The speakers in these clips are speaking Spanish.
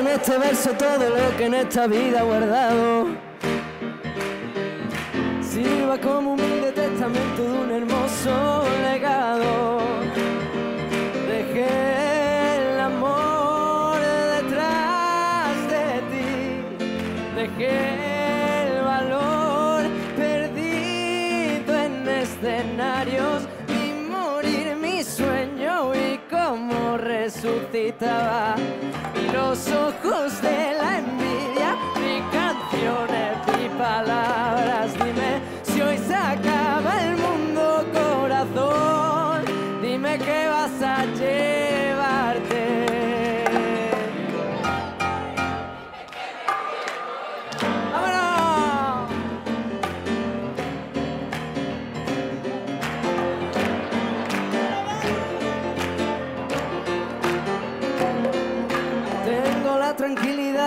este verso todo lo que en esta vida he guardado. Sirva como humilde testamento de un hermoso legado. Dejé el amor detrás de ti. Dejé el valor perdido en escenarios. Resucitaba. Y los ojos de la envidia, mi canciones, mi palabras. Dime si hoy se acaba el mundo, corazón. Dime qué vas a llevarte.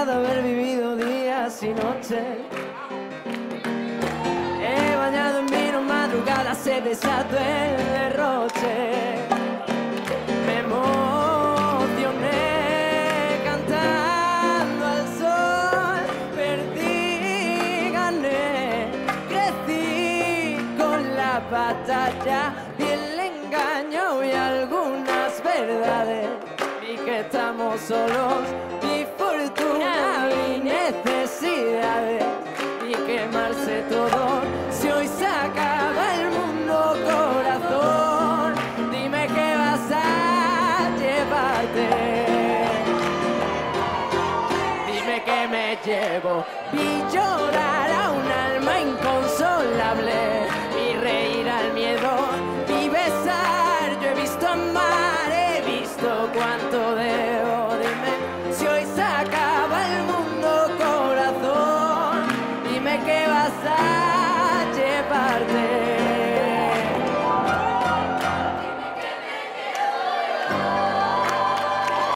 De haber vivido días y noches. He bañado en vino madrugada, se desató el derroche. Me emocioné cantando al sol, perdí, gané, crecí con la batalla y el engaño y algunas verdades. Vi que estamos solos, Si hoy se acaba el mundo, corazón, dime qué vas a llevarte. Dime que me llevo, vi llorar a un alma inconsolable, vi reír al miedo, vi besar, yo he visto amar, he visto cuánto